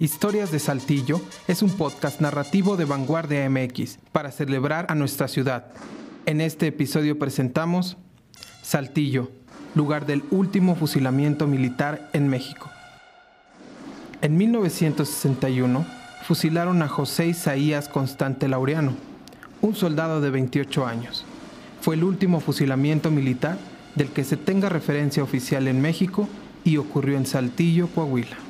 Historias de Saltillo es un podcast narrativo de Vanguardia MX para celebrar a nuestra ciudad. En este episodio presentamos Saltillo, lugar del último fusilamiento militar en México. En 1961 fusilaron a José Isaías Constante Laureano, un soldado de 28 años. Fue el último fusilamiento militar del que se tenga referencia oficial en México y ocurrió en Saltillo, Coahuila.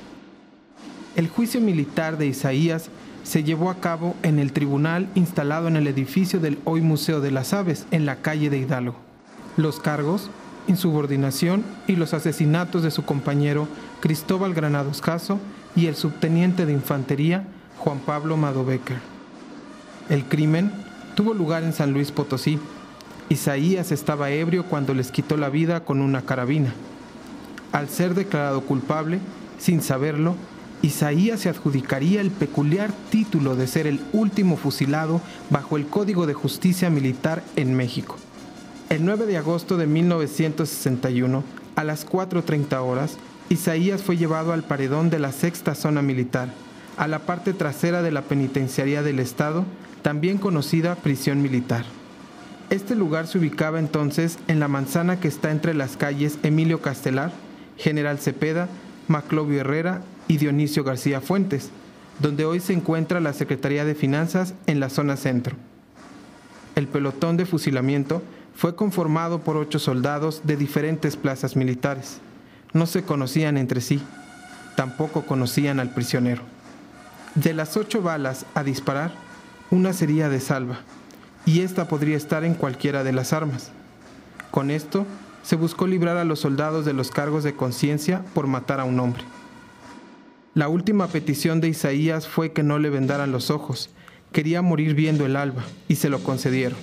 El juicio militar de Isaías se llevó a cabo en el tribunal instalado en el edificio del hoy Museo de las Aves, en la calle de Hidalgo. Los cargos, insubordinación y los asesinatos de su compañero Cristóbal Granados Caso y el subteniente de infantería Juan Pablo Madobecker. El crimen tuvo lugar en San Luis Potosí. Isaías estaba ebrio cuando les quitó la vida con una carabina. Al ser declarado culpable, sin saberlo, Isaías se adjudicaría el peculiar título de ser el último fusilado bajo el Código de Justicia Militar en México. El 9 de agosto de 1961, a las 4.30 horas, Isaías fue llevado al paredón de la sexta zona militar, a la parte trasera de la penitenciaría del Estado, también conocida prisión militar. Este lugar se ubicaba entonces en la manzana que está entre las calles Emilio Castelar, General Cepeda, Maclovio Herrera y Dionisio García Fuentes, donde hoy se encuentra la Secretaría de Finanzas en la zona centro. El pelotón de fusilamiento fue conformado por ocho soldados de diferentes plazas militares. No se conocían entre sí, tampoco conocían al prisionero. De las ocho balas a disparar, una sería de salva, y esta podría estar en cualquiera de las armas. Con esto, se buscó librar a los soldados de los cargos de conciencia por matar a un hombre. La última petición de Isaías fue que no le vendaran los ojos. Quería morir viendo el alba, y se lo concedieron.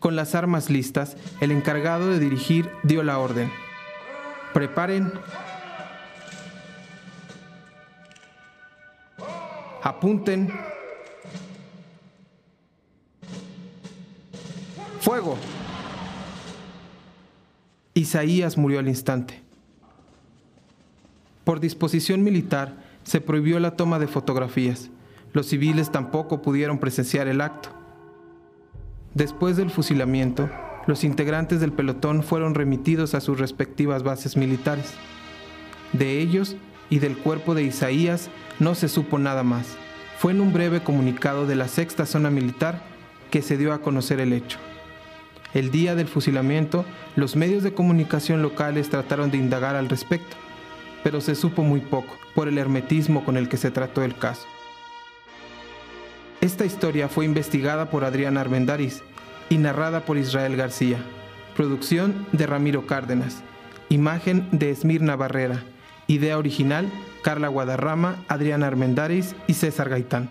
Con las armas listas, el encargado de dirigir dio la orden. Preparen. Apunten. Fuego. Isaías murió al instante. Por disposición militar, se prohibió la toma de fotografías. Los civiles tampoco pudieron presenciar el acto. Después del fusilamiento, los integrantes del pelotón fueron remitidos a sus respectivas bases militares. De ellos y del cuerpo de Isaías no se supo nada más. Fue en un breve comunicado de la sexta zona militar que se dio a conocer el hecho. El día del fusilamiento, los medios de comunicación locales trataron de indagar al respecto, pero se supo muy poco por el hermetismo con el que se trató el caso. Esta historia fue investigada por Adrián Armendáriz y narrada por Israel García. Producción de Ramiro Cárdenas. Imagen de Esmirna Barrera. Idea original Carla Guadarrama, Adrián Armendáriz y César Gaitán.